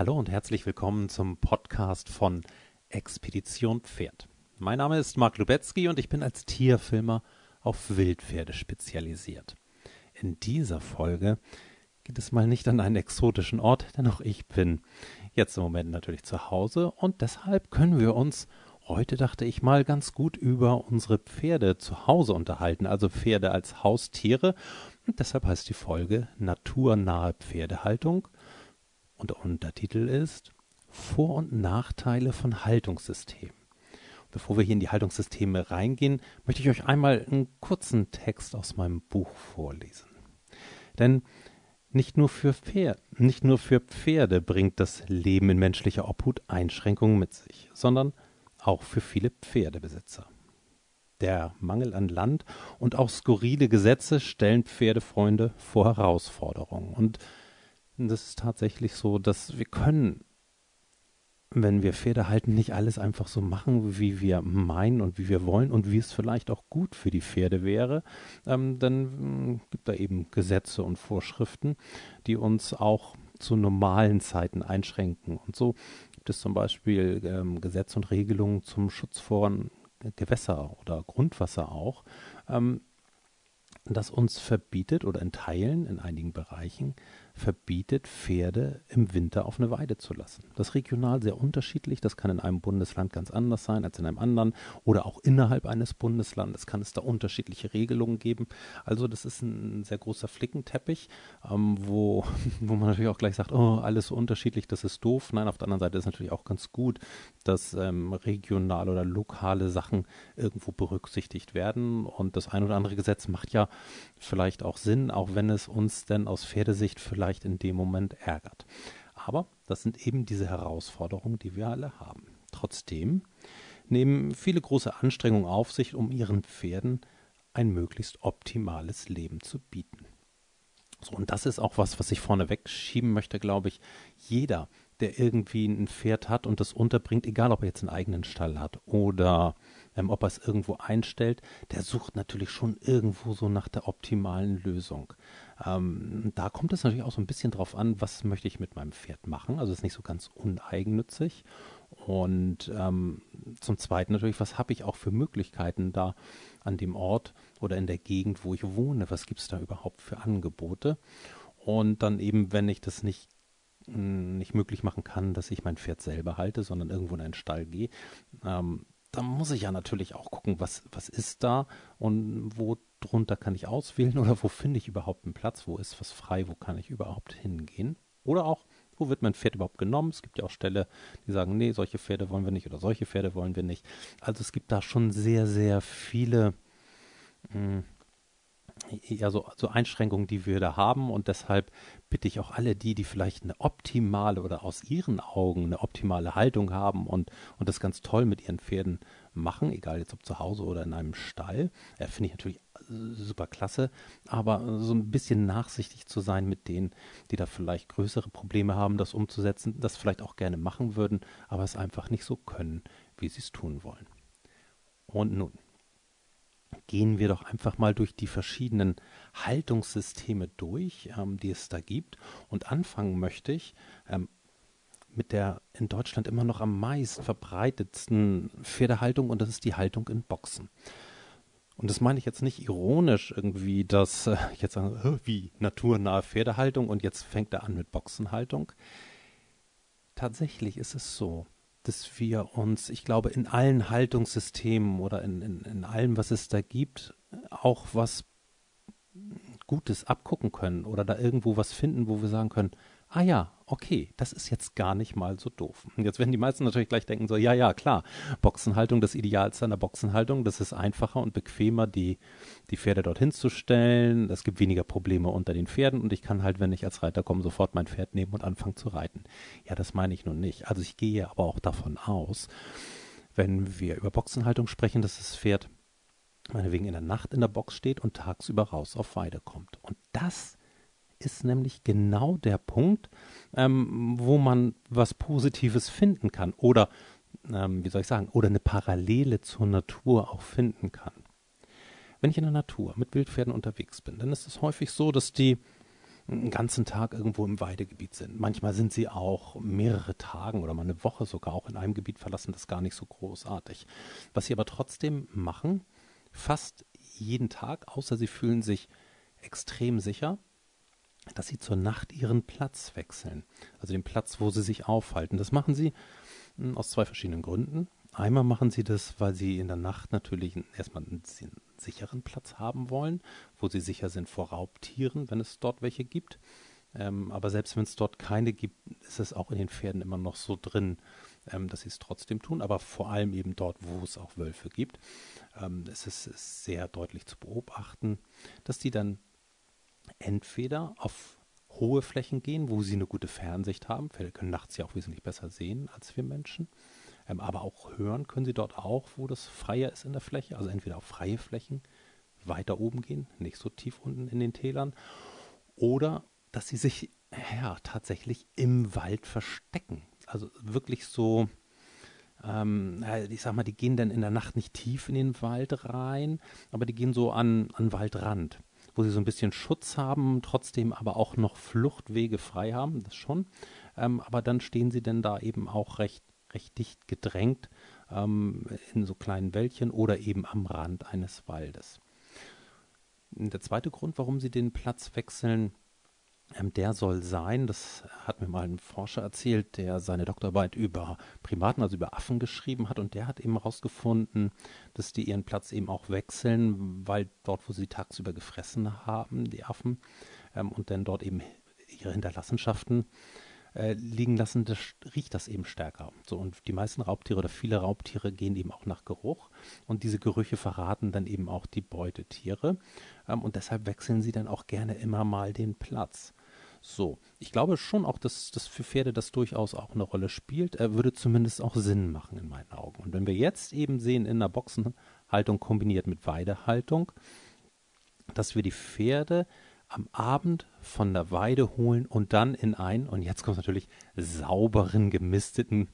Hallo und herzlich willkommen zum Podcast von Expedition Pferd. Mein Name ist Mark Lubetzky und ich bin als Tierfilmer auf Wildpferde spezialisiert. In dieser Folge geht es mal nicht an einen exotischen Ort, denn auch ich bin jetzt im Moment natürlich zu Hause und deshalb können wir uns heute, dachte ich mal, ganz gut über unsere Pferde zu Hause unterhalten, also Pferde als Haustiere. Und deshalb heißt die Folge Naturnahe Pferdehaltung und der Untertitel ist Vor- und Nachteile von Haltungssystemen. Bevor wir hier in die Haltungssysteme reingehen, möchte ich euch einmal einen kurzen Text aus meinem Buch vorlesen. Denn nicht nur für Pferde, nicht nur für Pferde bringt das Leben in menschlicher Obhut Einschränkungen mit sich, sondern auch für viele Pferdebesitzer. Der Mangel an Land und auch skurrile Gesetze stellen Pferdefreunde vor Herausforderungen. Und das ist tatsächlich so, dass wir können, wenn wir Pferde halten, nicht alles einfach so machen, wie wir meinen und wie wir wollen und wie es vielleicht auch gut für die Pferde wäre. Ähm, dann äh, gibt da eben Gesetze und Vorschriften, die uns auch zu normalen Zeiten einschränken. Und so gibt es zum Beispiel ähm, Gesetze und Regelungen zum Schutz vor Gewässer oder Grundwasser auch, ähm, das uns verbietet oder in Teilen, in einigen Bereichen, verbietet, Pferde im Winter auf eine Weide zu lassen. Das ist regional sehr unterschiedlich. Das kann in einem Bundesland ganz anders sein als in einem anderen oder auch innerhalb eines Bundeslandes kann es da unterschiedliche Regelungen geben. Also das ist ein sehr großer Flickenteppich, ähm, wo, wo man natürlich auch gleich sagt, oh, alles so unterschiedlich, das ist doof. Nein, auf der anderen Seite ist natürlich auch ganz gut, dass ähm, regional oder lokale Sachen irgendwo berücksichtigt werden. Und das ein oder andere Gesetz macht ja vielleicht auch Sinn, auch wenn es uns denn aus Pferdesicht vielleicht vielleicht in dem Moment ärgert. Aber das sind eben diese Herausforderungen, die wir alle haben. Trotzdem nehmen viele große Anstrengungen auf sich, um ihren Pferden ein möglichst optimales Leben zu bieten. So, und das ist auch was, was ich vorne wegschieben möchte, glaube ich. Jeder, der irgendwie ein Pferd hat und das unterbringt, egal ob er jetzt einen eigenen Stall hat oder ähm, ob er es irgendwo einstellt, der sucht natürlich schon irgendwo so nach der optimalen Lösung. Ähm, da kommt es natürlich auch so ein bisschen drauf an, was möchte ich mit meinem Pferd machen. Also es ist nicht so ganz uneigennützig. Und ähm, zum Zweiten natürlich, was habe ich auch für Möglichkeiten da an dem Ort oder in der Gegend, wo ich wohne? Was gibt es da überhaupt für Angebote? Und dann eben, wenn ich das nicht hm, nicht möglich machen kann, dass ich mein Pferd selber halte, sondern irgendwo in einen Stall gehe, ähm, da muss ich ja natürlich auch gucken, was, was ist da und wo drunter kann ich auswählen oder wo finde ich überhaupt einen Platz, wo ist was frei, wo kann ich überhaupt hingehen. Oder auch, wo wird mein Pferd überhaupt genommen? Es gibt ja auch Ställe, die sagen, nee, solche Pferde wollen wir nicht oder solche Pferde wollen wir nicht. Also es gibt da schon sehr, sehr viele mh, hm, ja, so, so Einschränkungen, die wir da haben. Und deshalb bitte ich auch alle die, die vielleicht eine optimale oder aus ihren Augen eine optimale Haltung haben und, und das ganz toll mit ihren Pferden machen, egal jetzt ob zu Hause oder in einem Stall, äh, finde ich natürlich super klasse, aber so ein bisschen nachsichtig zu sein mit denen, die da vielleicht größere Probleme haben, das umzusetzen, das vielleicht auch gerne machen würden, aber es einfach nicht so können, wie sie es tun wollen. Und nun, gehen wir doch einfach mal durch die verschiedenen Haltungssysteme durch, ähm, die es da gibt. Und anfangen möchte ich ähm, mit der in Deutschland immer noch am meist verbreitetsten Pferdehaltung und das ist die Haltung in Boxen. Und das meine ich jetzt nicht ironisch irgendwie, dass äh, jetzt sage, wie naturnahe Pferdehaltung und jetzt fängt er an mit Boxenhaltung. Tatsächlich ist es so, dass wir uns, ich glaube, in allen Haltungssystemen oder in, in, in allem, was es da gibt, auch was Gutes abgucken können oder da irgendwo was finden, wo wir sagen können, ah ja, okay, das ist jetzt gar nicht mal so doof. Und jetzt werden die meisten natürlich gleich denken so, ja, ja, klar, Boxenhaltung, das Idealste an der Boxenhaltung, das ist einfacher und bequemer, die, die Pferde dorthin zu stellen. Es gibt weniger Probleme unter den Pferden und ich kann halt, wenn ich als Reiter komme, sofort mein Pferd nehmen und anfangen zu reiten. Ja, das meine ich nun nicht. Also ich gehe aber auch davon aus, wenn wir über Boxenhaltung sprechen, dass das Pferd meinetwegen in der Nacht in der Box steht und tagsüber raus auf Weide kommt. Und das ist nämlich genau der Punkt, ähm, wo man was Positives finden kann oder, ähm, wie soll ich sagen, oder eine Parallele zur Natur auch finden kann. Wenn ich in der Natur mit Wildpferden unterwegs bin, dann ist es häufig so, dass die einen ganzen Tag irgendwo im Weidegebiet sind. Manchmal sind sie auch mehrere Tagen oder mal eine Woche sogar auch in einem Gebiet verlassen. Das ist gar nicht so großartig. Was sie aber trotzdem machen, fast jeden Tag, außer sie fühlen sich extrem sicher, dass sie zur Nacht ihren Platz wechseln. Also den Platz, wo sie sich aufhalten. Das machen sie hm, aus zwei verschiedenen Gründen. Einmal machen sie das, weil sie in der Nacht natürlich erstmal einen sicheren Platz haben wollen, wo sie sicher sind vor Raubtieren, wenn es dort welche gibt. Ähm, aber selbst wenn es dort keine gibt, ist es auch in den Pferden immer noch so drin, ähm, dass sie es trotzdem tun. Aber vor allem eben dort, wo es auch Wölfe gibt, ähm, es ist, ist sehr deutlich zu beobachten, dass die dann entweder auf hohe Flächen gehen, wo sie eine gute Fernsicht haben. Pferde können nachts ja auch wesentlich besser sehen als wir Menschen. Ähm, aber auch hören können sie dort auch, wo das freier ist in der Fläche. Also entweder auf freie Flächen weiter oben gehen, nicht so tief unten in den Tälern. Oder dass sie sich ja tatsächlich im Wald verstecken. Also wirklich so, ähm, ich sag mal, die gehen dann in der Nacht nicht tief in den Wald rein, aber die gehen so an, an Waldrand wo sie so ein bisschen Schutz haben, trotzdem aber auch noch Fluchtwege frei haben, das schon. Ähm, aber dann stehen sie denn da eben auch recht, recht dicht gedrängt ähm, in so kleinen Wäldchen oder eben am Rand eines Waldes. Der zweite Grund, warum sie den Platz wechseln, ähm, der soll sein, das hat mir mal ein Forscher erzählt, der seine Doktorarbeit über Primaten, also über Affen geschrieben hat und der hat eben herausgefunden, dass die ihren Platz eben auch wechseln, weil dort, wo sie tagsüber gefressen haben, die Affen, ähm, und dann dort eben ihre Hinterlassenschaften äh, liegen lassen, das riecht das eben stärker. So, und die meisten Raubtiere oder viele Raubtiere gehen eben auch nach Geruch und diese Gerüche verraten dann eben auch die Beutetiere ähm, und deshalb wechseln sie dann auch gerne immer mal den Platz. So, ich glaube schon auch, dass das für Pferde das durchaus auch eine Rolle spielt. Er würde zumindest auch Sinn machen in meinen Augen. Und wenn wir jetzt eben sehen in der Boxenhaltung kombiniert mit Weidehaltung, dass wir die Pferde am Abend von der Weide holen und dann in einen, und jetzt kommt natürlich, sauberen, gemisteten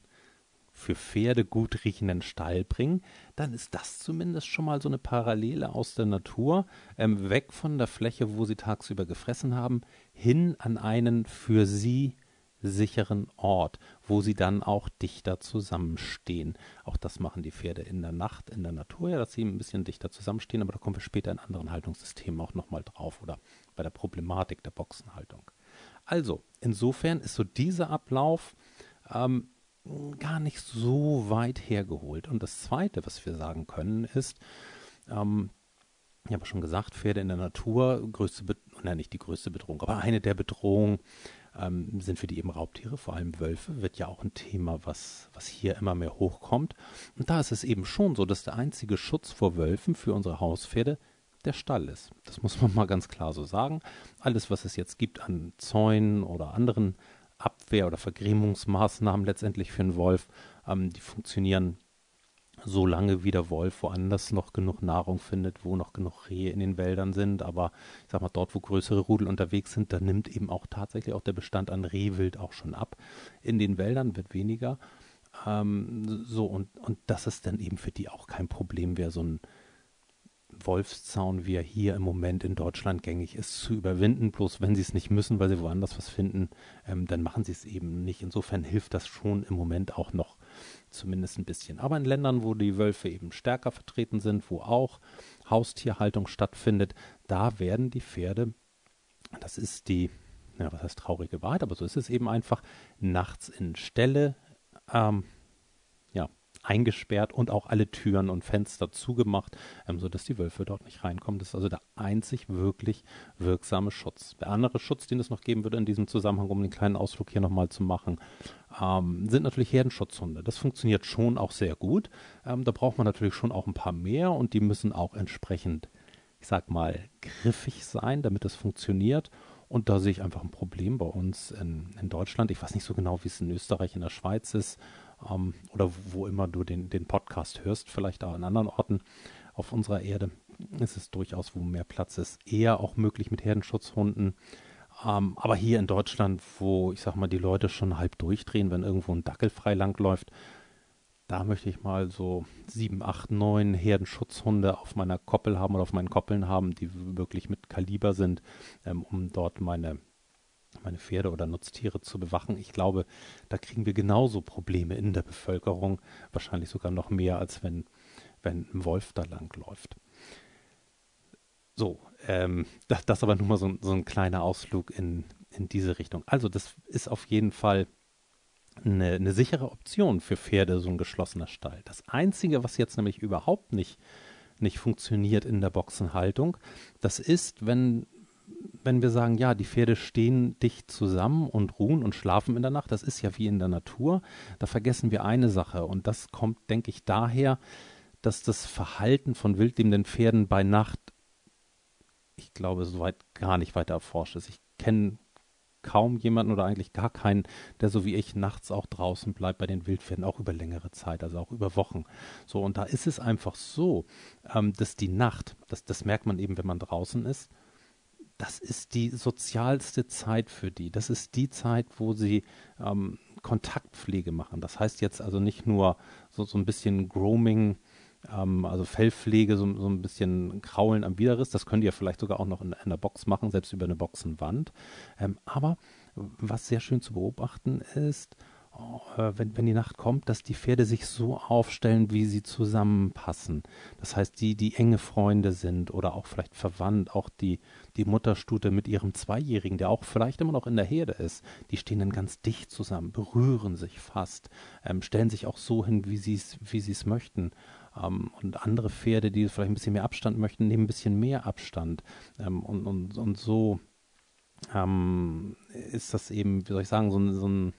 für Pferde gut riechenden Stall bringen, dann ist das zumindest schon mal so eine Parallele aus der Natur, ähm, weg von der Fläche, wo sie tagsüber gefressen haben, hin an einen für sie sicheren Ort, wo sie dann auch dichter zusammenstehen. Auch das machen die Pferde in der Nacht, in der Natur, ja, dass sie ein bisschen dichter zusammenstehen, aber da kommen wir später in anderen Haltungssystemen auch nochmal drauf oder bei der Problematik der Boxenhaltung. Also, insofern ist so dieser Ablauf ähm, gar nicht so weit hergeholt. Und das Zweite, was wir sagen können, ist, ähm, ich habe schon gesagt, Pferde in der Natur, größte, Be nicht die größte Bedrohung, aber eine der Bedrohungen ähm, sind für die eben Raubtiere, vor allem Wölfe, wird ja auch ein Thema, was, was hier immer mehr hochkommt. Und da ist es eben schon so, dass der einzige Schutz vor Wölfen für unsere Hauspferde der Stall ist. Das muss man mal ganz klar so sagen. Alles, was es jetzt gibt an Zäunen oder anderen Abwehr- oder Vergrämungsmaßnahmen letztendlich für einen Wolf, ähm, die funktionieren so lange wie der Wolf woanders noch genug Nahrung findet, wo noch genug Rehe in den Wäldern sind. Aber ich sag mal, dort, wo größere Rudel unterwegs sind, da nimmt eben auch tatsächlich auch der Bestand an Rehwild auch schon ab. In den Wäldern wird weniger. Ähm, so, und, und das ist dann eben für die auch kein Problem, wer so ein Wolfszaun, wie er hier im Moment in Deutschland gängig ist, zu überwinden. Bloß wenn sie es nicht müssen, weil sie woanders was finden, ähm, dann machen sie es eben nicht. Insofern hilft das schon im Moment auch noch zumindest ein bisschen. Aber in Ländern, wo die Wölfe eben stärker vertreten sind, wo auch Haustierhaltung stattfindet, da werden die Pferde, das ist die, ja, was heißt traurige Wahrheit, aber so ist es eben einfach, nachts in Ställe ähm, eingesperrt und auch alle Türen und Fenster zugemacht, ähm, sodass die Wölfe dort nicht reinkommen. Das ist also der einzig wirklich wirksame Schutz. Der andere Schutz, den es noch geben würde in diesem Zusammenhang, um den kleinen Ausflug hier nochmal zu machen, ähm, sind natürlich Herdenschutzhunde. Das funktioniert schon auch sehr gut. Ähm, da braucht man natürlich schon auch ein paar mehr und die müssen auch entsprechend, ich sag mal, griffig sein, damit es funktioniert. Und da sehe ich einfach ein Problem bei uns in, in Deutschland. Ich weiß nicht so genau, wie es in Österreich, in der Schweiz ist ähm, oder wo immer du den, den Podcast hörst, vielleicht auch an anderen Orten auf unserer Erde, ist es durchaus, wo mehr Platz ist, eher auch möglich mit Herdenschutzhunden. Ähm, aber hier in Deutschland, wo ich sag mal, die Leute schon halb durchdrehen, wenn irgendwo ein Dackel frei langläuft, da möchte ich mal so sieben, acht, neun Herdenschutzhunde auf meiner Koppel haben oder auf meinen Koppeln haben, die wirklich mit Kaliber sind, ähm, um dort meine meine Pferde oder Nutztiere zu bewachen. Ich glaube, da kriegen wir genauso Probleme in der Bevölkerung, wahrscheinlich sogar noch mehr, als wenn, wenn ein Wolf da langläuft. So, ähm, das, das aber nur mal so, so ein kleiner Ausflug in, in diese Richtung. Also, das ist auf jeden Fall eine, eine sichere Option für Pferde, so ein geschlossener Stall. Das Einzige, was jetzt nämlich überhaupt nicht, nicht funktioniert in der Boxenhaltung, das ist, wenn, wenn wir sagen, ja, die Pferde stehen dicht zusammen und ruhen und schlafen in der Nacht, das ist ja wie in der Natur, da vergessen wir eine Sache und das kommt, denke ich, daher, dass das Verhalten von wildlebenden Pferden bei Nacht, ich glaube, soweit gar nicht weiter erforscht ist. Ich kenne kaum jemanden oder eigentlich gar keinen, der so wie ich nachts auch draußen bleibt bei den Wildpferden, auch über längere Zeit, also auch über Wochen. So, und da ist es einfach so, ähm, dass die Nacht, das, das merkt man eben, wenn man draußen ist, das ist die sozialste Zeit für die. Das ist die Zeit, wo sie ähm, Kontaktpflege machen. Das heißt jetzt also nicht nur so, so ein bisschen Grooming, ähm, also Fellpflege, so, so, ein bisschen Kraulen am Widerriss. Das könnt ihr vielleicht sogar auch noch in, in einer Box machen, selbst über eine Boxenwand. Ähm, aber was sehr schön zu beobachten ist, wenn, wenn die Nacht kommt, dass die Pferde sich so aufstellen, wie sie zusammenpassen. Das heißt, die, die enge Freunde sind oder auch vielleicht verwandt, auch die, die Mutterstute mit ihrem Zweijährigen, der auch vielleicht immer noch in der Herde ist, die stehen dann ganz dicht zusammen, berühren sich fast, ähm, stellen sich auch so hin, wie sie es wie sie's möchten. Ähm, und andere Pferde, die vielleicht ein bisschen mehr Abstand möchten, nehmen ein bisschen mehr Abstand. Ähm, und, und, und so ähm, ist das eben, wie soll ich sagen, so so ein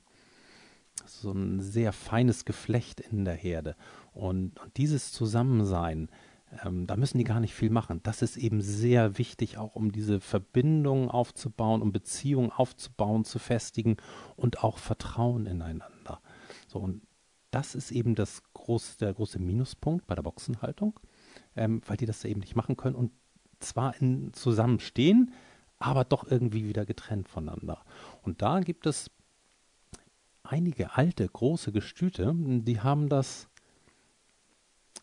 so ein sehr feines Geflecht in der Herde. Und, und dieses Zusammensein, ähm, da müssen die gar nicht viel machen. Das ist eben sehr wichtig, auch um diese Verbindungen aufzubauen, um Beziehungen aufzubauen, zu festigen und auch Vertrauen ineinander. So, und das ist eben das große, der große Minuspunkt bei der Boxenhaltung, ähm, weil die das eben nicht machen können und zwar in, zusammenstehen, aber doch irgendwie wieder getrennt voneinander. Und da gibt es einige alte, große Gestüte, die haben das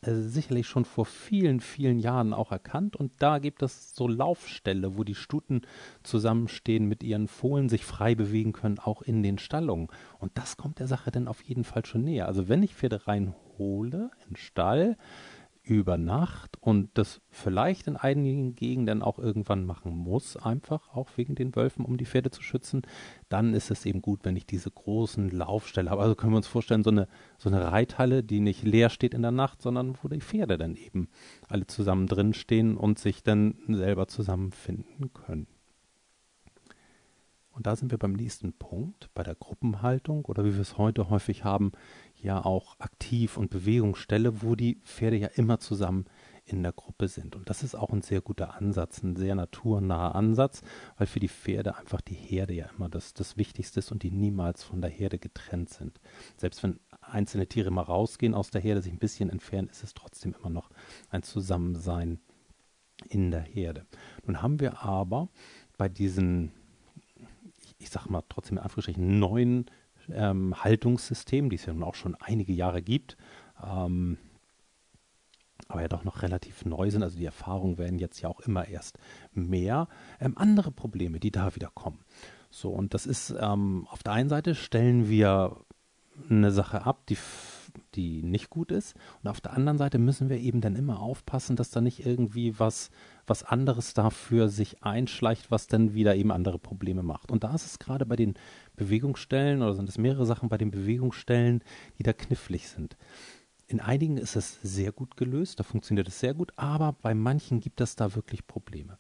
äh, sicherlich schon vor vielen, vielen Jahren auch erkannt. Und da gibt es so Laufställe, wo die Stuten zusammenstehen mit ihren Fohlen, sich frei bewegen können, auch in den Stallungen. Und das kommt der Sache dann auf jeden Fall schon näher. Also wenn ich Pferde reinhole in den Stall, über Nacht und das vielleicht in einigen Gegenden auch irgendwann machen muss, einfach auch wegen den Wölfen, um die Pferde zu schützen, dann ist es eben gut, wenn ich diese großen Laufstelle habe. Also können wir uns vorstellen, so eine, so eine Reithalle, die nicht leer steht in der Nacht, sondern wo die Pferde dann eben alle zusammen drin stehen und sich dann selber zusammenfinden können. Und da sind wir beim nächsten Punkt, bei der Gruppenhaltung oder wie wir es heute häufig haben, ja auch Aktiv- und Bewegungsstelle, wo die Pferde ja immer zusammen in der Gruppe sind. Und das ist auch ein sehr guter Ansatz, ein sehr naturnaher Ansatz, weil für die Pferde einfach die Herde ja immer das, das Wichtigste ist und die niemals von der Herde getrennt sind. Selbst wenn einzelne Tiere mal rausgehen aus der Herde, sich ein bisschen entfernen, ist es trotzdem immer noch ein Zusammensein in der Herde. Nun haben wir aber bei diesen, ich, sag mal trotzdem in Anführungsstrichen, neuen ähm, Haltungssystem, die es ja nun auch schon einige Jahre gibt, ähm, aber ja doch noch relativ neu sind. Also die Erfahrungen werden jetzt ja auch immer erst mehr. Ähm, andere Probleme, die da wieder kommen. So, und das ist ähm, auf der einen Seite stellen wir eine Sache ab, die die nicht gut ist. Und auf der anderen Seite müssen wir eben dann immer aufpassen, dass da nicht irgendwie was, was anderes dafür sich einschleicht, was dann wieder eben andere Probleme macht. Und da ist es gerade bei den Bewegungsstellen oder sind es mehrere Sachen bei den Bewegungsstellen, die da knifflig sind. In einigen ist es sehr gut gelöst, da funktioniert es sehr gut, aber bei manchen gibt es da wirklich Probleme.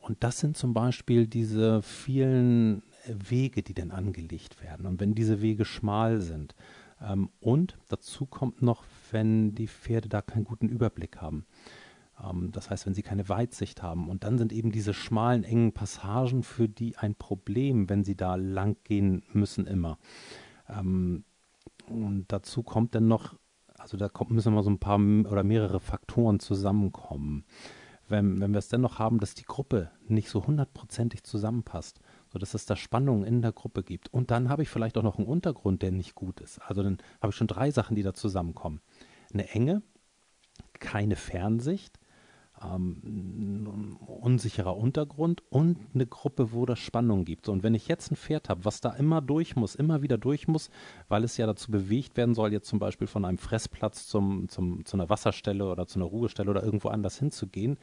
Und das sind zum Beispiel diese vielen Wege, die dann angelegt werden. Und wenn diese Wege schmal sind, ähm, und dazu kommt noch, wenn die Pferde da keinen guten Überblick haben. Ähm, das heißt, wenn sie keine Weitsicht haben. Und dann sind eben diese schmalen, engen Passagen für die ein Problem, wenn sie da lang gehen müssen immer. Ähm, und dazu kommt dann noch, also da kommt, müssen mal so ein paar oder mehrere Faktoren zusammenkommen. Wenn, wenn wir es dennoch haben, dass die Gruppe nicht so hundertprozentig zusammenpasst, sodass es da Spannungen in der Gruppe gibt. Und dann habe ich vielleicht auch noch einen Untergrund, der nicht gut ist. Also dann habe ich schon drei Sachen, die da zusammenkommen. Eine Enge, keine Fernsicht ähm, unsicherer Untergrund und eine Gruppe, wo das Spannung gibt. So, und wenn ich jetzt ein Pferd habe, was da immer durch muss, immer wieder durch muss, weil es ja dazu bewegt werden soll, jetzt zum Beispiel von einem Fressplatz zum, zum, zu einer Wasserstelle oder zu einer Ruhestelle oder irgendwo anders hinzugehen,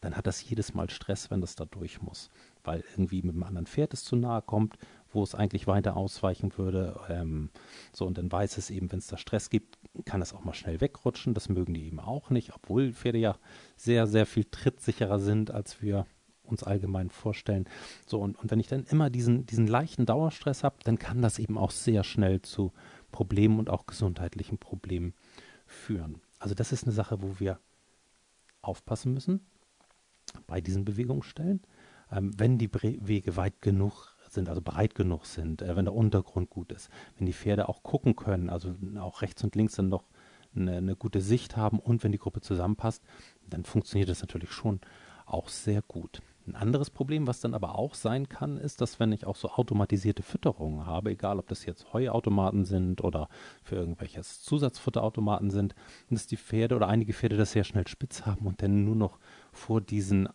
dann hat das jedes Mal Stress, wenn das da durch muss. Weil irgendwie mit einem anderen Pferd es zu nahe kommt, wo es eigentlich weiter ausweichen würde. Ähm, so, und dann weiß es eben, wenn es da Stress gibt, kann es auch mal schnell wegrutschen. Das mögen die eben auch nicht, obwohl Pferde ja sehr, sehr viel trittsicherer sind, als wir uns allgemein vorstellen. So, und, und wenn ich dann immer diesen, diesen leichten Dauerstress habe, dann kann das eben auch sehr schnell zu Problemen und auch gesundheitlichen Problemen führen. Also das ist eine Sache, wo wir aufpassen müssen bei diesen Bewegungsstellen. Ähm, wenn die Bre Wege weit genug sind, also breit genug sind, äh, wenn der Untergrund gut ist, wenn die Pferde auch gucken können, also auch rechts und links dann noch eine, eine gute Sicht haben und wenn die Gruppe zusammenpasst, dann funktioniert das natürlich schon auch sehr gut. Ein anderes Problem, was dann aber auch sein kann, ist, dass wenn ich auch so automatisierte Fütterungen habe, egal ob das jetzt Heuautomaten sind oder für irgendwelches Zusatzfutterautomaten sind, dass die Pferde oder einige Pferde das sehr schnell spitz haben und dann nur noch vor diesen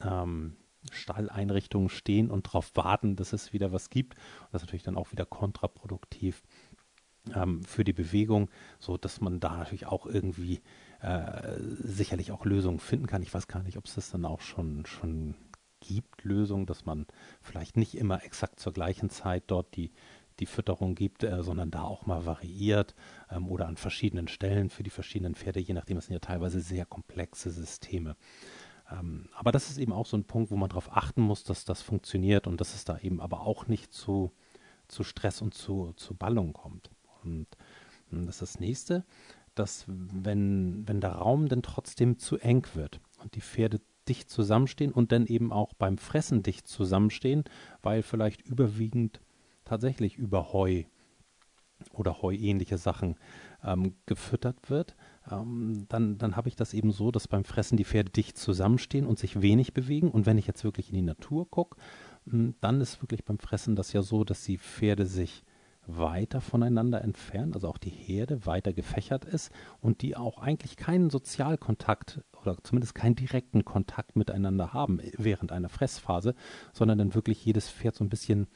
ähm, Stalleinrichtungen stehen und darauf warten, dass es wieder was gibt. Und das ist natürlich dann auch wieder kontraproduktiv ähm, für die Bewegung, so dass man da natürlich auch irgendwie äh, sicherlich auch Lösungen finden kann. Ich weiß gar nicht, ob es das dann auch schon, schon gibt, Lösungen, dass man vielleicht nicht immer exakt zur gleichen Zeit dort die, die Fütterung gibt, äh, sondern da auch mal variiert ähm, oder an verschiedenen Stellen für die verschiedenen Pferde, je nachdem, es sind ja teilweise sehr komplexe Systeme. Ähm, aber das ist eben auch so ein Punkt, wo man darauf achten muss, dass das funktioniert und dass es da eben aber auch nicht zu, zu Stress und zu, zu Ballung kommt. Und, hm, das ist das nächste, dass wenn, wenn der Raum dann trotzdem zu eng wird und die Pferde dicht zusammenstehen und dann eben auch beim Fressen dicht zusammenstehen, weil vielleicht überwiegend tatsächlich über Heu oder heuähnliche Sachen ähm, gefüttert wird, ähm, dann, dann habe ich das eben so, dass beim Fressen die Pferde dicht zusammenstehen und sich wenig bewegen. Und wenn ich jetzt wirklich in die Natur gucke, hm, dann ist wirklich beim Fressen das ja so, dass die Pferde sich weiter voneinander entfernen, also auch die Herde weiter gefächert ist und die auch eigentlich keinen Sozialkontakt oder zumindest keinen direkten Kontakt miteinander haben während einer Fressphase, sondern dann wirklich jedes Pferd so ein bisschen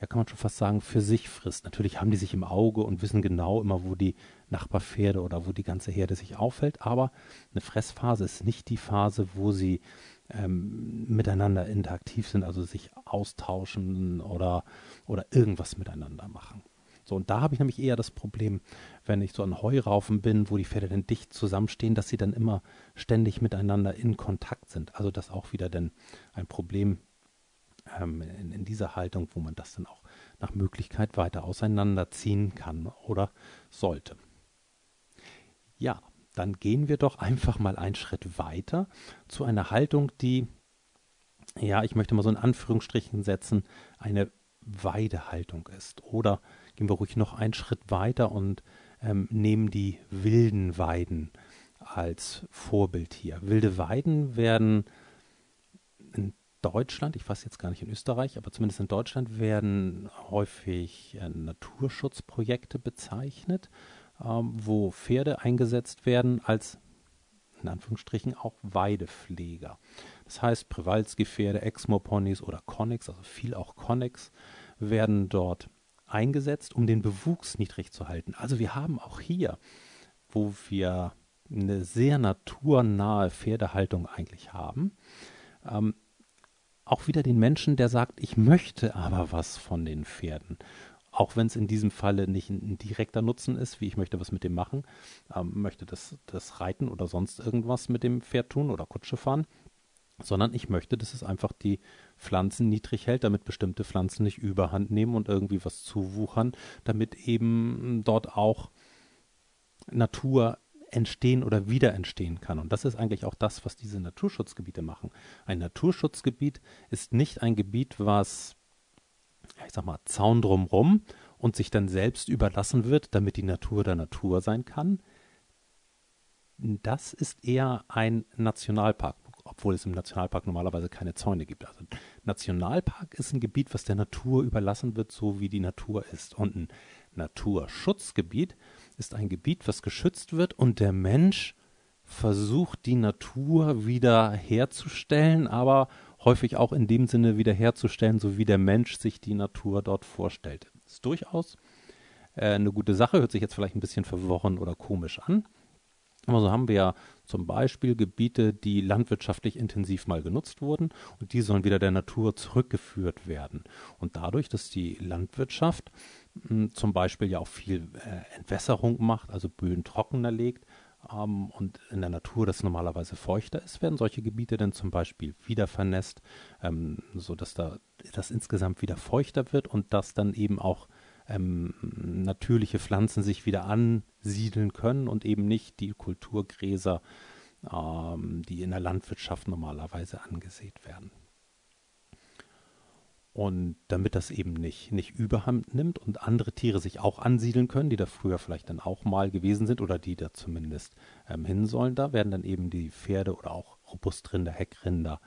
ja, kann man schon fast sagen, für sich frisst. Natürlich haben die sich im Auge und wissen genau immer, wo die Nachbarpferde oder wo die ganze Herde sich auffällt, aber eine Fressphase ist nicht die Phase, wo sie ähm, miteinander interaktiv sind, also sich austauschen oder, oder irgendwas miteinander machen. So, und da habe ich nämlich eher das Problem, wenn ich so an Heuraufen bin, wo die Pferde dann dicht zusammenstehen, dass sie dann immer ständig miteinander in Kontakt sind. Also das auch wieder dann ein Problem ähm, in, in, dieser Haltung, wo man das dann auch nach Möglichkeit weiter auseinanderziehen kann oder sollte. Ja, dann gehen wir doch einfach mal einen Schritt weiter zu einer Haltung, die, ja, ich möchte mal so in Anführungsstrichen setzen, eine Weidehaltung ist. Oder gehen wir ruhig noch einen Schritt weiter und ähm, nehmen die wilden Weiden als Vorbild hier. Wilde Weiden werden in Deutschland, ich weiß jetzt gar nicht in Österreich, aber zumindest in Deutschland werden häufig äh, Naturschutzprojekte bezeichnet, wo Pferde eingesetzt werden als in Anführungsstrichen auch Weidepfleger. Das heißt, Przewalski-Pferde, Exmoor-Ponys oder Connex, also viel auch Connex, werden dort eingesetzt, um den Bewuchs niedrig zu halten. Also wir haben auch hier, wo wir eine sehr naturnahe Pferdehaltung eigentlich haben, ähm, auch wieder den Menschen, der sagt, ich möchte aber was von den Pferden. Auch wenn es in diesem Falle nicht ein, ein, direkter Nutzen ist, wie ich möchte was mit dem machen, ähm, möchte das, das Reiten oder sonst irgendwas mit dem Pferd tun oder Kutsche fahren, sondern ich möchte, dass es einfach die Pflanzen niedrig hält, damit bestimmte Pflanzen nicht überhand nehmen und irgendwie was zuwuchern, damit eben dort auch Natur entstehen oder wieder entstehen kann. Und das ist eigentlich auch das, was diese Naturschutzgebiete machen. Ein Naturschutzgebiet ist nicht ein Gebiet, was, ich sag mal, Zaun drumrum und sich dann selbst überlassen wird, damit die Natur der Natur sein kann. Das ist eher ein Nationalpark, obwohl es im Nationalpark normalerweise keine Zäune gibt. Also Nationalpark ist ein Gebiet, was der Natur überlassen wird, so wie die Natur ist. Und ein Naturschutzgebiet ist ein Gebiet, was geschützt wird und der Mensch versucht, die Natur wieder herzustellen, aber häufig auch in dem Sinne wiederherzustellen, so wie der Mensch sich die Natur dort vorstellt. Das ist durchaus äh, eine gute Sache, hört sich jetzt vielleicht ein bisschen verworren oder komisch an. Aber so haben wir ja zum Beispiel Gebiete, die landwirtschaftlich intensiv mal genutzt wurden und die sollen wieder der Natur zurückgeführt werden. Und dadurch, dass die Landwirtschaft mh, hm, zum Beispiel ja auch viel äh, Entwässerung macht, also Böden trockener legt, ähm, und in der Natur das normalerweise feuchter ist, werden solche Gebiete dann zum Beispiel wieder vernässt, ähm, sodass da das insgesamt wieder feuchter wird und dass dann eben auch ähm, natürliche Pflanzen sich wieder ansiedeln können und eben nicht die Kulturgräser, ähm, die in der Landwirtschaft normalerweise angesät werden. Und damit das eben nicht, nicht überhand nimmt und andere Tiere sich auch ansiedeln können, die da früher vielleicht dann auch mal gewesen sind oder die da zumindest ähm, hin sollen, da werden dann eben die Pferde oder auch Robustrinder, Heckrinder,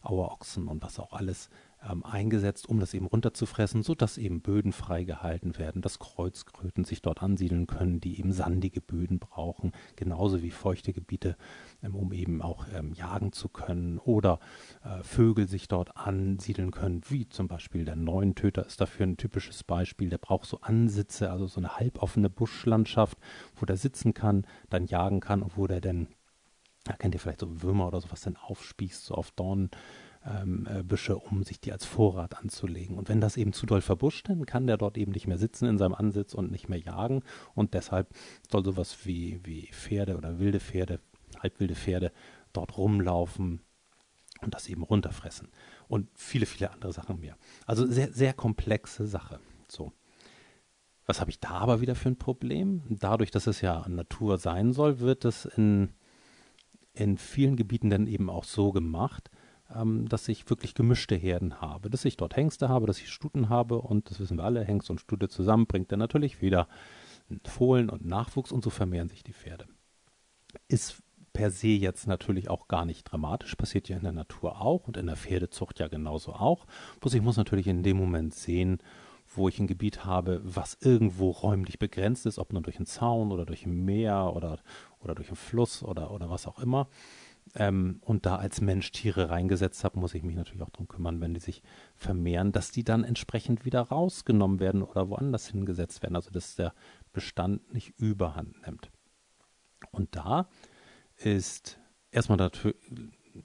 Auerochsen und was auch alles ähm, eingesetzt, um das eben runterzufressen, sodass eben Böden freigehalten werden, dass Kreuzkröten sich dort ansiedeln können, die eben sandige Böden brauchen, genauso wie feuchte Gebiete, ähm, um eben auch ähm, jagen zu können oder äh, Vögel sich dort ansiedeln können, wie zum Beispiel der Neuntöter ist dafür ein typisches Beispiel. Der braucht so Ansitze, also so eine halboffene Buschlandschaft, wo der sitzen kann, dann jagen kann und wo der dann da kennt ihr vielleicht so Würmer oder sowas dann aufspießt, so auf Dornen ähm, äh, Büsche, um sich die als Vorrat anzulegen. Und wenn das eben zu doll verbuscht, dann kann der dort eben nicht mehr sitzen in seinem Ansitz und nicht mehr jagen. Und deshalb soll sowas wie, wie Pferde oder wilde Pferde, halbwilde Pferde dort rumlaufen und das eben runterfressen. Und viele, viele andere Sachen mehr. Also sehr, sehr komplexe Sache. So. Was habe ich da aber wieder für ein Problem? Dadurch, dass es ja Natur sein soll, wird es in, in vielen Gebieten dann eben auch so gemacht, ähm, dass ich wirklich gemischte Herden habe. Dass ich dort Hengste habe, dass ich Stuten habe und das wissen wir alle, Hengst und Stute zusammen bringt dann natürlich wieder Fohlen und Nachwuchs und so vermehren sich die Pferde. Ist per se jetzt natürlich auch gar nicht dramatisch, passiert ja in der Natur auch und in der Pferdezucht ja genauso auch. Bloß ich muss natürlich in dem Moment sehen, wo ich ein Gebiet habe, was irgendwo räumlich begrenzt ist, ob nur durch einen Zaun oder durch ein Meer oder, oder durch einen Fluss oder, oder was auch immer ähm, und da als Mensch Tiere reingesetzt habe, muss ich mich natürlich auch darum kümmern, wenn die sich vermehren, dass die dann entsprechend wieder rausgenommen werden oder woanders hingesetzt werden, also dass der Bestand nicht überhand nimmt. Und da ist erstmal natürlich,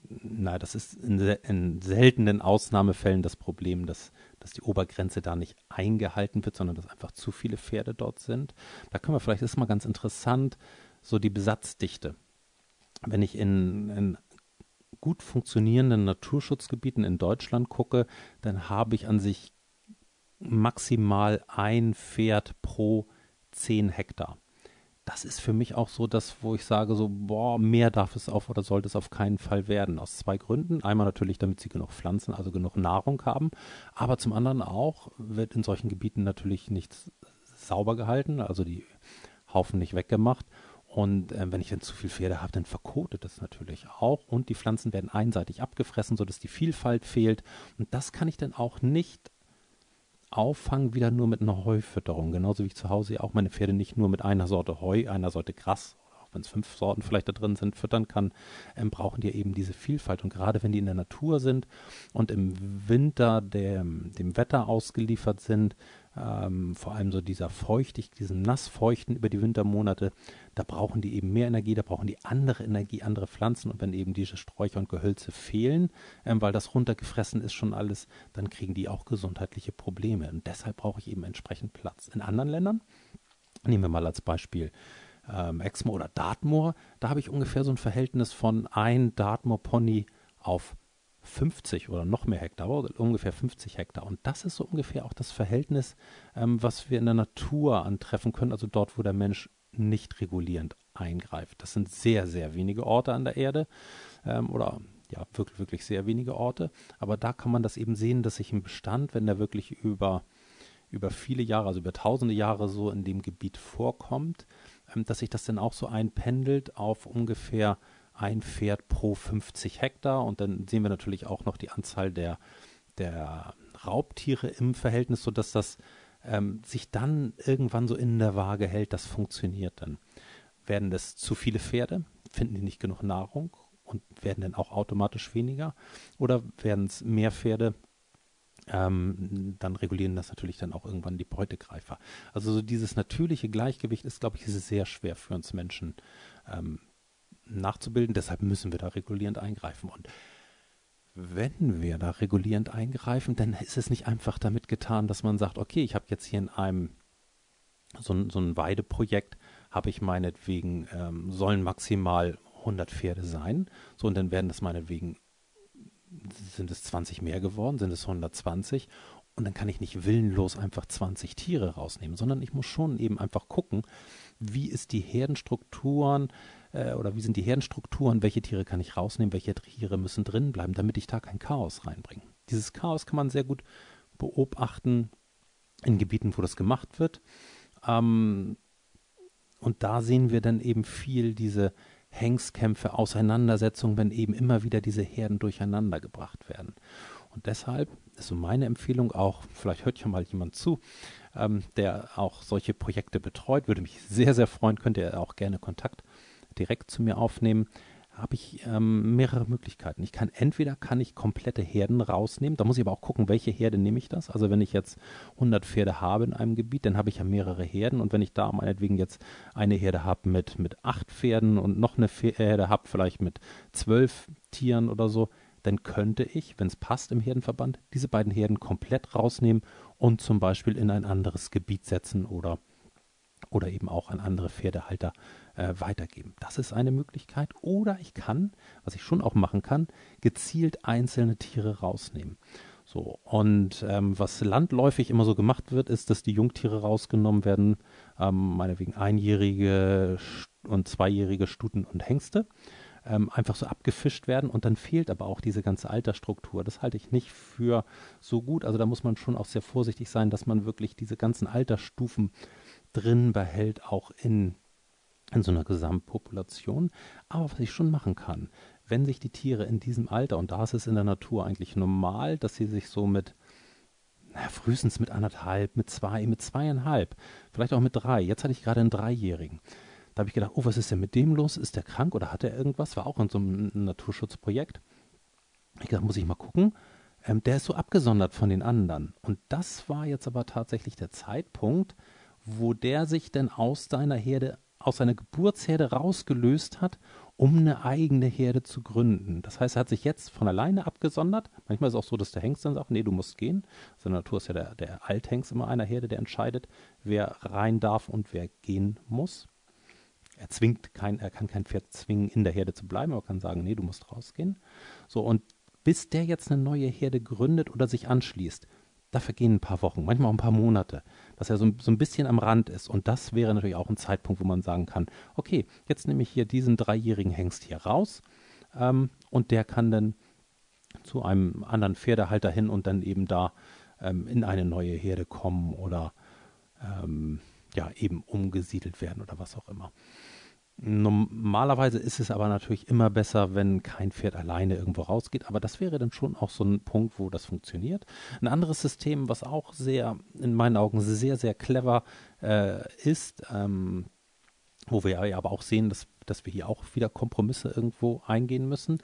na, das ist in, in, seltenen Ausnahmefällen das Problem, dass, dass die Obergrenze da nicht eingehalten wird, sondern dass einfach zu viele Pferde dort sind. Da können wir vielleicht, das ist mal ganz interessant, so die Besatzdichte wenn ich in, in gut funktionierenden Naturschutzgebieten in Deutschland gucke, dann habe ich an sich maximal ein Pferd pro zehn Hektar. Das ist für mich auch so das, wo ich sage, so, boah, mehr darf es auf oder sollte es auf keinen Fall werden. Aus zwei Gründen. Einmal natürlich, damit sie genug Pflanzen, also genug Nahrung haben. Aber zum anderen auch wird in solchen Gebieten natürlich nichts sauber gehalten, also die Haufen nicht weggemacht. Und äh, wenn ich dann zu viel Pferde habe, dann verkotet das natürlich auch. Und die Pflanzen werden einseitig abgefressen, sodass die Vielfalt fehlt. Und das kann ich dann auch nicht auffangen, wieder nur mit einer Heufütterung. Genauso wie ich zu Hause auch meine Pferde nicht nur mit einer Sorte Heu, einer Sorte Gras, auch wenn es fünf Sorten vielleicht da drin sind, füttern kann, ähm, brauchen die eben diese Vielfalt. Und gerade wenn die in der Natur sind und im Winter dem, dem Wetter ausgeliefert sind, ähm, vor allem so dieser feuchtig, diesen nassfeuchten über die Wintermonate, da brauchen die eben mehr Energie, da brauchen die andere Energie, andere Pflanzen und wenn eben diese Sträucher und Gehölze fehlen, ähm, weil das runtergefressen ist schon alles, dann kriegen die auch gesundheitliche Probleme und deshalb brauche ich eben entsprechend Platz. In anderen Ländern, nehmen wir mal als Beispiel ähm, Exmoor oder Dartmoor, da habe ich ungefähr so ein Verhältnis von ein Dartmoor Pony auf 50 oder noch mehr Hektar, aber ungefähr 50 Hektar. Und das ist so ungefähr auch das Verhältnis, ähm, was wir in der Natur antreffen können, also dort, wo der Mensch nicht regulierend eingreift. Das sind sehr, sehr wenige Orte an der Erde ähm, oder ja, wirklich, wirklich sehr wenige Orte. Aber da kann man das eben sehen, dass sich ein Bestand, wenn der wirklich über, über viele Jahre, also über tausende Jahre so in dem Gebiet vorkommt, dass sich das dann auch so einpendelt auf ungefähr ein Pferd pro 50 Hektar. Und dann sehen wir natürlich auch noch die Anzahl der, der Raubtiere im Verhältnis, sodass das ähm, sich dann irgendwann so in der Waage hält. Das funktioniert dann. werden das zu viele Pferde? Finden die nicht genug Nahrung und werden dann auch automatisch weniger? Oder werden es mehr Pferde? Ähm, dann regulieren das natürlich dann auch irgendwann die Beutegreifer. Also so dieses natürliche Gleichgewicht ist, glaube ich, ist sehr schwer für uns Menschen ähm, nachzubilden. Deshalb müssen wir da regulierend eingreifen. Und wenn wir da regulierend eingreifen, dann ist es nicht einfach damit getan, dass man sagt, okay, ich habe jetzt hier in einem so, so ein Weideprojekt, habe ich meinetwegen, ähm, sollen maximal 100 Pferde sein. So, und dann werden das meinetwegen, sind es 20 mehr geworden, sind es 120. Und dann kann ich nicht willenlos einfach 20 Tiere rausnehmen, sondern ich muss schon eben einfach gucken, wie ist die Herdenstrukturen äh, oder wie sind die Herdenstrukturen, welche Tiere kann ich rausnehmen, welche Tiere müssen drin bleiben, damit ich da kein Chaos reinbringe. Dieses Chaos kann man sehr gut beobachten in Gebieten, wo das gemacht wird. Ähm, und da sehen wir dann eben viel diese Hengstkämpfe, Auseinandersetzungen, wenn eben immer wieder diese Herden durcheinander gebracht werden. Und deshalb ist so meine Empfehlung auch, vielleicht hört ja mal jemand zu, ähm, der auch solche Projekte betreut, würde mich sehr, sehr freuen, könnte er auch gerne Kontakt direkt zu mir aufnehmen habe ich ähm, mehrere Möglichkeiten. Ich kann entweder kann ich komplette Herden rausnehmen, da muss ich aber auch gucken, welche Herde nehme ich das. Also wenn ich jetzt 100 Pferde habe in einem Gebiet, dann habe ich ja mehrere Herden und wenn ich da meinetwegen jetzt eine Herde habe mit mit acht Pferden und noch eine Herde habe vielleicht mit zwölf Tieren oder so, dann könnte ich, wenn es passt im Herdenverband, diese beiden Herden komplett rausnehmen und zum Beispiel in ein anderes Gebiet setzen oder oder eben auch an andere Pferdehalter äh, weitergeben. Das ist eine Möglichkeit. Oder ich kann, was ich schon auch machen kann, gezielt einzelne Tiere rausnehmen. So, und ähm, was landläufig immer so gemacht wird, ist, dass die Jungtiere rausgenommen werden, ähm, meinetwegen einjährige und zweijährige Stuten und Hengste, ähm, einfach so abgefischt werden und dann fehlt aber auch diese ganze Altersstruktur. Das halte ich nicht für so gut. Also da muss man schon auch sehr vorsichtig sein, dass man wirklich diese ganzen Altersstufen drin behält, auch in, in so einer Gesamtpopulation. Aber was ich schon machen kann, wenn sich die Tiere in diesem Alter, und da ist es in der Natur eigentlich normal, dass sie sich so mit, naja, frühestens mit anderthalb, mit zwei, mit zweieinhalb, vielleicht auch mit drei. Jetzt hatte ich gerade einen Dreijährigen. Da habe ich gedacht, oh, was ist denn mit dem los? Ist der krank oder hat er irgendwas? War auch in so einem Naturschutzprojekt. Ich dachte, muss ich mal gucken. Ähm, der ist so abgesondert von den anderen. Und das war jetzt aber tatsächlich der Zeitpunkt, wo der sich denn aus seiner Herde, aus seiner Geburtsherde rausgelöst hat, um eine eigene Herde zu gründen. Das heißt, er hat sich jetzt von alleine abgesondert. Manchmal ist es auch so, dass der Hengst dann sagt, nee, du musst gehen. Also in der Natur ist ja der, der Althengst immer einer Herde, der entscheidet, wer rein darf und wer gehen muss. Er zwingt kein, er kann kein Pferd zwingen, in der Herde zu bleiben, aber kann sagen, nee, du musst rausgehen. So, und bis der jetzt eine neue Herde gründet oder sich anschließt, da vergehen ein paar Wochen, manchmal auch ein paar Monate, dass er so, so ein bisschen am Rand ist. Und das wäre natürlich auch ein Zeitpunkt, wo man sagen kann, okay, jetzt nehme ich hier diesen dreijährigen Hengst hier raus ähm, und der kann dann zu einem anderen Pferdehalter hin und dann eben da ähm, in eine neue Herde kommen oder ähm, ja eben umgesiedelt werden oder was auch immer. Normalerweise ist es aber natürlich immer besser, wenn kein Pferd alleine irgendwo rausgeht, aber das wäre dann schon auch so ein Punkt, wo das funktioniert. Ein anderes System, was auch sehr, in meinen Augen sehr, sehr clever äh, ist, ähm, wo wir ja aber auch sehen, dass, dass wir hier auch wieder Kompromisse irgendwo eingehen müssen,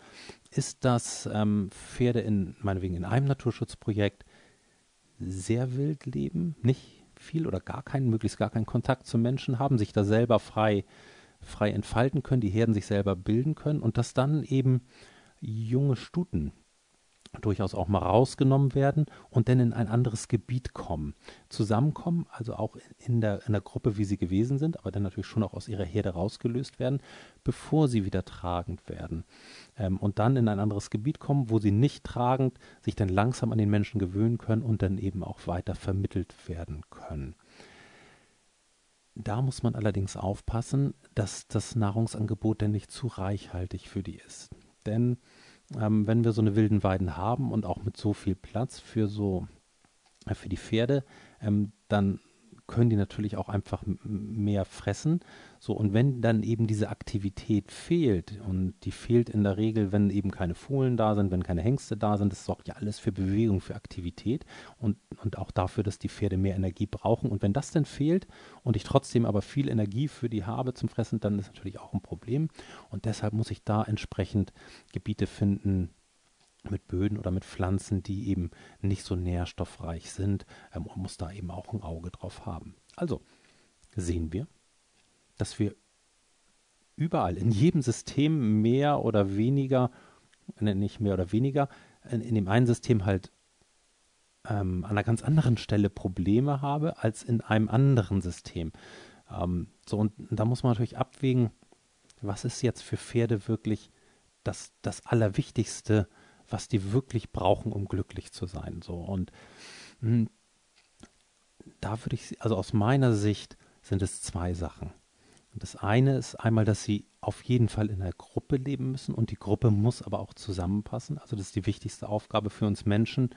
ist, dass ähm, Pferde in, meinetwegen in einem Naturschutzprojekt sehr wild leben, nicht viel oder gar keinen, möglichst gar keinen Kontakt zu Menschen haben, sich da selber frei frei entfalten können, die Herden sich selber bilden können und dass dann eben junge Stuten durchaus auch mal rausgenommen werden und dann in ein anderes Gebiet kommen. Zusammenkommen, also auch in der, in der Gruppe, wie sie gewesen sind, aber dann natürlich schon auch aus ihrer Herde rausgelöst werden, bevor sie wieder tragend werden. Ähm, und dann in ein anderes Gebiet kommen, wo sie nicht tragend sich dann langsam an den Menschen gewöhnen können und dann eben auch weiter vermittelt werden können. Da muss man allerdings aufpassen, dass das Nahrungsangebot denn nicht zu reichhaltig für die ist. Denn ähm, wenn wir so eine wilden Weiden haben und auch mit so viel Platz für so äh, für die Pferde, ähm, dann können die natürlich auch einfach mehr fressen. So, und wenn dann eben diese Aktivität fehlt, und die fehlt in der Regel, wenn eben keine Fohlen da sind, wenn keine Hengste da sind, das sorgt ja alles für Bewegung, für Aktivität und, und auch dafür, dass die Pferde mehr Energie brauchen. Und wenn das dann fehlt und ich trotzdem aber viel Energie für die habe zum Fressen, dann ist natürlich auch ein Problem. Und deshalb muss ich da entsprechend Gebiete finden, mit Böden oder mit Pflanzen, die eben nicht so nährstoffreich sind. Ähm, man muss da eben auch ein Auge drauf haben. Also sehen wir, dass wir überall, in jedem System mehr oder weniger, ne, nicht mehr oder weniger, in, in dem einen System halt ähm, an einer ganz anderen Stelle Probleme habe als in einem anderen System. Ähm, so, und da muss man natürlich abwägen, was ist jetzt für Pferde wirklich das, das Allerwichtigste, was die wirklich brauchen, um glücklich zu sein. So und hm, da würde ich, also aus meiner Sicht sind es zwei Sachen. Das eine ist einmal, dass sie auf jeden Fall in einer Gruppe leben müssen und die Gruppe muss aber auch zusammenpassen. Also das ist die wichtigste Aufgabe für uns Menschen,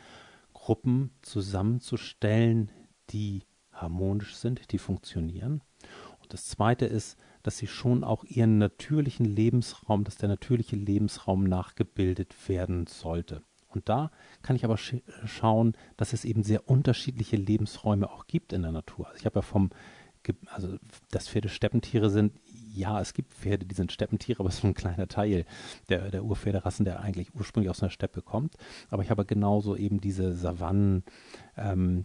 Gruppen zusammenzustellen, die harmonisch sind, die funktionieren. Und das zweite ist, dass sie schon auch ihren natürlichen Lebensraum, dass der natürliche Lebensraum nachgebildet werden sollte. Und da kann ich aber sch schauen, dass es eben sehr unterschiedliche Lebensräume auch gibt in der Natur. Also ich habe ja vom, also dass Pferde Steppentiere sind, ja, es gibt Pferde, die sind Steppentiere, aber es ist ein kleiner Teil der, der Urpferderassen, der eigentlich ursprünglich aus einer Steppe kommt. Aber ich habe genauso eben diese Savannen, ähm,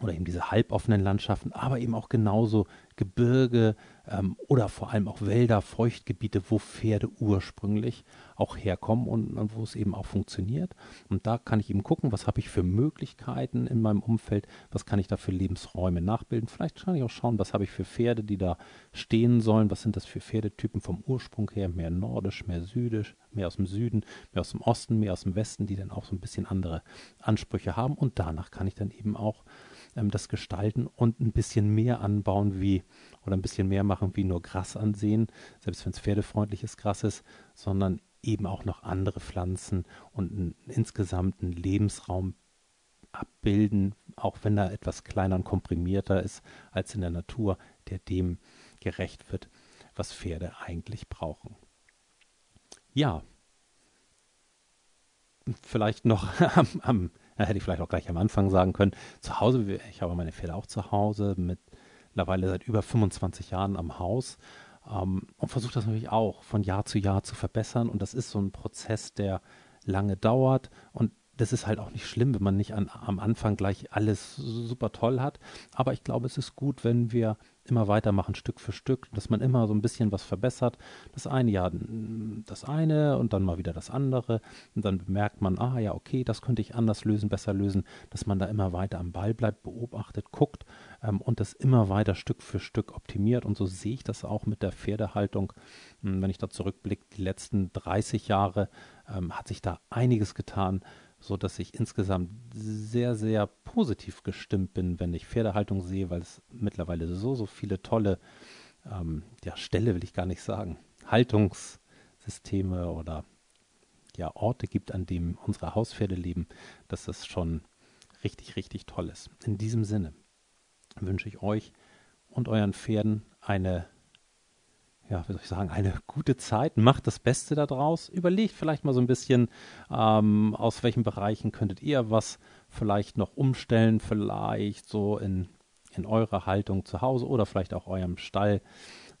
oder eben diese halboffenen Landschaften, aber eben auch genauso Gebirge ähm, oder vor allem auch Wälder, Feuchtgebiete, wo Pferde ursprünglich auch herkommen und, und, wo es eben auch funktioniert. Und da kann ich eben gucken, was habe ich für Möglichkeiten in meinem Umfeld, was kann ich da für Lebensräume nachbilden. Vielleicht kann ich auch schauen, was habe ich für Pferde, die da stehen sollen, was sind das für Pferdetypen vom Ursprung her, mehr nordisch, mehr südisch, mehr aus dem Süden, mehr aus dem Osten, mehr aus dem Westen, die dann auch so ein bisschen andere Ansprüche haben. Und danach kann ich dann eben auch ähm, das gestalten und ein bisschen mehr anbauen wie oder ein bisschen mehr machen wie nur Gras ansehen, selbst wenn es pferdefreundliches Gras ist, sondern eben auch noch andere Pflanzen und einen insgesamten Lebensraum abbilden, auch wenn er etwas kleiner und komprimierter ist als in der Natur, der dem gerecht wird, was Pferde eigentlich brauchen. Ja, vielleicht noch am, am ja, hätte ich vielleicht auch gleich am Anfang sagen können. Zu Hause, ich habe meine Pferde auch zu Hause, mittlerweile seit über 25 Jahren am Haus ähm, und versuche das natürlich auch von Jahr zu Jahr zu verbessern. Und das ist so ein Prozess, der lange dauert und das ist halt auch nicht schlimm, wenn man nicht an, am Anfang gleich alles super toll hat. Aber ich glaube, es ist gut, wenn wir immer weitermachen, Stück für Stück, dass man immer so ein bisschen was verbessert. Das eine Jahr das eine und dann mal wieder das andere. Und dann bemerkt man, ah ja, okay, das könnte ich anders lösen, besser lösen, dass man da immer weiter am Ball bleibt, beobachtet, guckt ähm, und das immer weiter Stück für Stück optimiert. Und so sehe ich das auch mit der Pferdehaltung. Hm, wenn ich da zurückblicke, die letzten 30 Jahre ähm, hat sich da einiges getan so dass ich insgesamt sehr, sehr positiv gestimmt bin, wenn ich Pferdehaltung sehe, weil es mittlerweile so, so viele tolle, ähm, ja, Ställe will ich gar nicht sagen, Haltungssysteme oder ja, Orte gibt, an denen unsere Hauspferde leben, dass das schon richtig, richtig toll ist. In diesem Sinne wünsche ich euch und euren Pferden eine ja, wie soll ich sagen, eine gute Zeit. Macht das Beste daraus. Überlegt vielleicht mal so ein bisschen, ähm, aus welchen Bereichen könntet ihr was vielleicht noch umstellen, vielleicht so in, in eurer Haltung zu Hause oder vielleicht auch eurem Stall,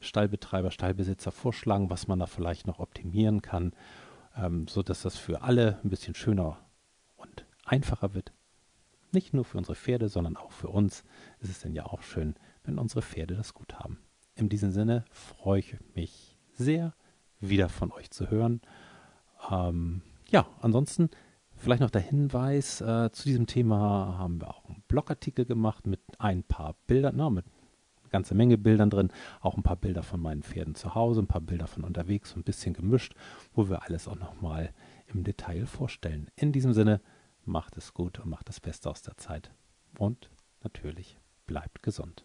Stallbetreiber, Stallbesitzer vorschlagen, was man da vielleicht noch optimieren kann, ähm, so dass das für alle ein bisschen schöner und einfacher wird. Nicht nur für unsere Pferde, sondern auch für uns ist es denn ja auch schön, wenn unsere Pferde das gut haben. In diesem Sinne freue ich mich sehr, wieder von euch zu hören. Ähm, ja, ansonsten vielleicht noch der Hinweis, äh, zu diesem Thema haben wir auch einen Blogartikel gemacht mit ein paar Bildern, na, mit eine ganze Menge Bildern drin, auch ein paar Bilder von meinen Pferden zu Hause, ein paar Bilder von unterwegs, so ein bisschen gemischt, wo wir alles auch nochmal im Detail vorstellen. In diesem Sinne, macht es gut und macht das Beste aus der Zeit. Und natürlich bleibt gesund.